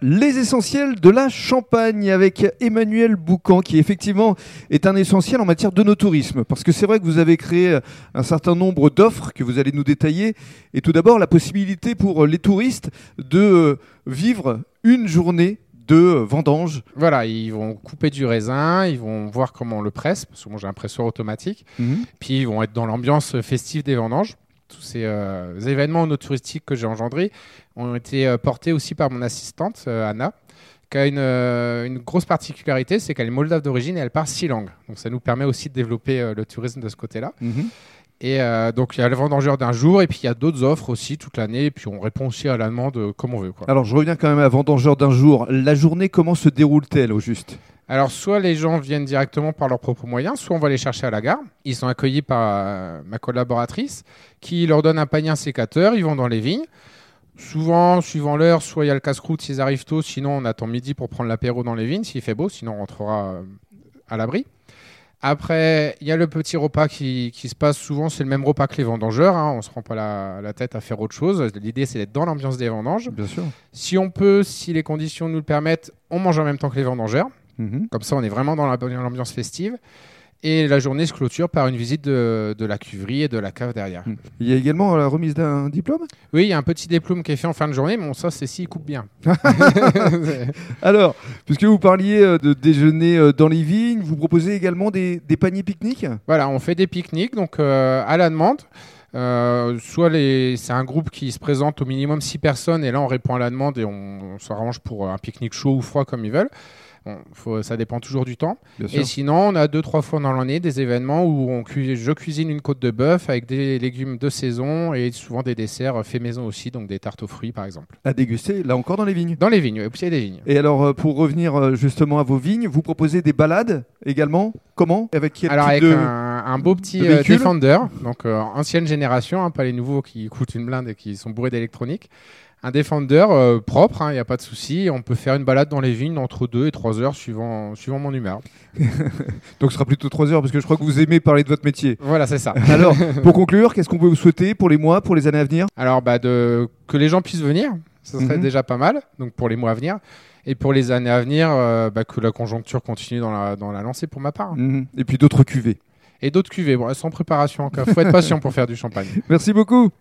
Les essentiels de la Champagne avec Emmanuel Boucan qui effectivement est un essentiel en matière de tourisme parce que c'est vrai que vous avez créé un certain nombre d'offres que vous allez nous détailler et tout d'abord la possibilité pour les touristes de vivre une journée de vendange. Voilà, ils vont couper du raisin, ils vont voir comment on le presse, parce que moi j'ai un presseur automatique, Mhm. puis ils vont être dans l'ambiance festive des vendanges. Tous ces euh, événements touristiques que j'ai engendrés ont été euh, portés aussi par mon assistante, euh, Anna, qui a une, euh, une grosse particularité, c'est qu'elle est moldave d'origine et elle parle six langues. Donc ça nous permet aussi de développer le tourisme de ce côté-là. Mhm. Et euh, donc il y a le vendangeur d'un jour, et puis il y a d'autres offres aussi toute l'année, et puis on répond aussi à la demande comme on veut. Quoi. Alors je reviens quand même à Vendangeur d'un jour. La journée, comment se déroule-t-elle au juste? Alors, soit les gens viennent directement par leurs propres moyens, soit on va les chercher à la gare. Ils sont accueillis par euh, ma collaboratrice qui leur donne un panier un sécateur. Ils vont dans les vignes. Souvent, suivant l'heure, soit il y a le casse-croûte s'ils arrivent tôt, sinon on attend midi pour prendre l'apéro dans les vignes s'il fait beau, sinon on rentrera euh, à l'abri. Après, il y a le petit repas qui, qui se passe souvent, c'est le même repas que les vendangeurs, hein, on ne se rend pas la, la tête à faire autre chose. L'idée c'est d'être dans l'ambiance des vendanges. Bien sûr. Si on peut, si les conditions nous le permettent, on mange en même temps que les vendangeurs. Mhm. Comme ça, on est vraiment dans la- dans l'ambiance festive. Et la journée se clôture par une visite de, de la cuverie et de la cave derrière. Il y a également la remise d'un diplôme? Oui, il y a un petit diplôme qui est fait en fin de journée, mais bon, ça, c'est s'il coupe bien. Alors, puisque vous parliez euh, de déjeuner euh, dans les vignes, vous proposez également des, des paniers pique-nique voilà, on fait des pique-niques, donc euh, à la demande. Euh, soit les... c'est un groupe qui se présente au minimum 6 personnes, et là, on répond à la demande et on, on s'arrange pour un pique-nique chaud ou froid comme ils veulent. Bon, faut- ça dépend toujours du temps. Bien Et sinon, on a deux, trois fois dans l'année des événements où on cu- je cuisine une côte de bœuf avec des légumes de saison et souvent des desserts faits maison aussi, donc des tartes aux fruits par exemple. À déguster, là encore dans les vignes? Dans les vignes, au pied des vignes. Et alors, euh, pour revenir euh, justement à vos vignes, vous proposez des balades également? Comment? Avec quel Alors type avec de... un, un beau petit euh, Defender, donc euh, ancienne génération, hein, pas les nouveaux qui coûtent une blinde et qui sont bourrés d'électronique. Un Defender euh, propre, il n'y a pas de souci. On peut faire une balade dans les vignes entre 2 et 3 heures suivant, suivant mon humeur. Donc ce sera plutôt 3 heures, parce que je crois que vous aimez parler de votre métier. Voilà, c'est ça. Alors, pour conclure, qu'est-ce qu'on peut vous souhaiter pour les mois, pour les années à venir? Alors, bah, de... que les gens puissent venir, ce serait Mhm. déjà pas mal, donc pour les mois à venir. Et pour les années à venir, euh, bah, que la conjoncture continue dans la, dans la lancée pour ma part. Mhm. Et puis d'autres cuvées. Et d'autres cuvées, bon, elles sont en préparation encore. faut être patient pour faire du champagne. Merci beaucoup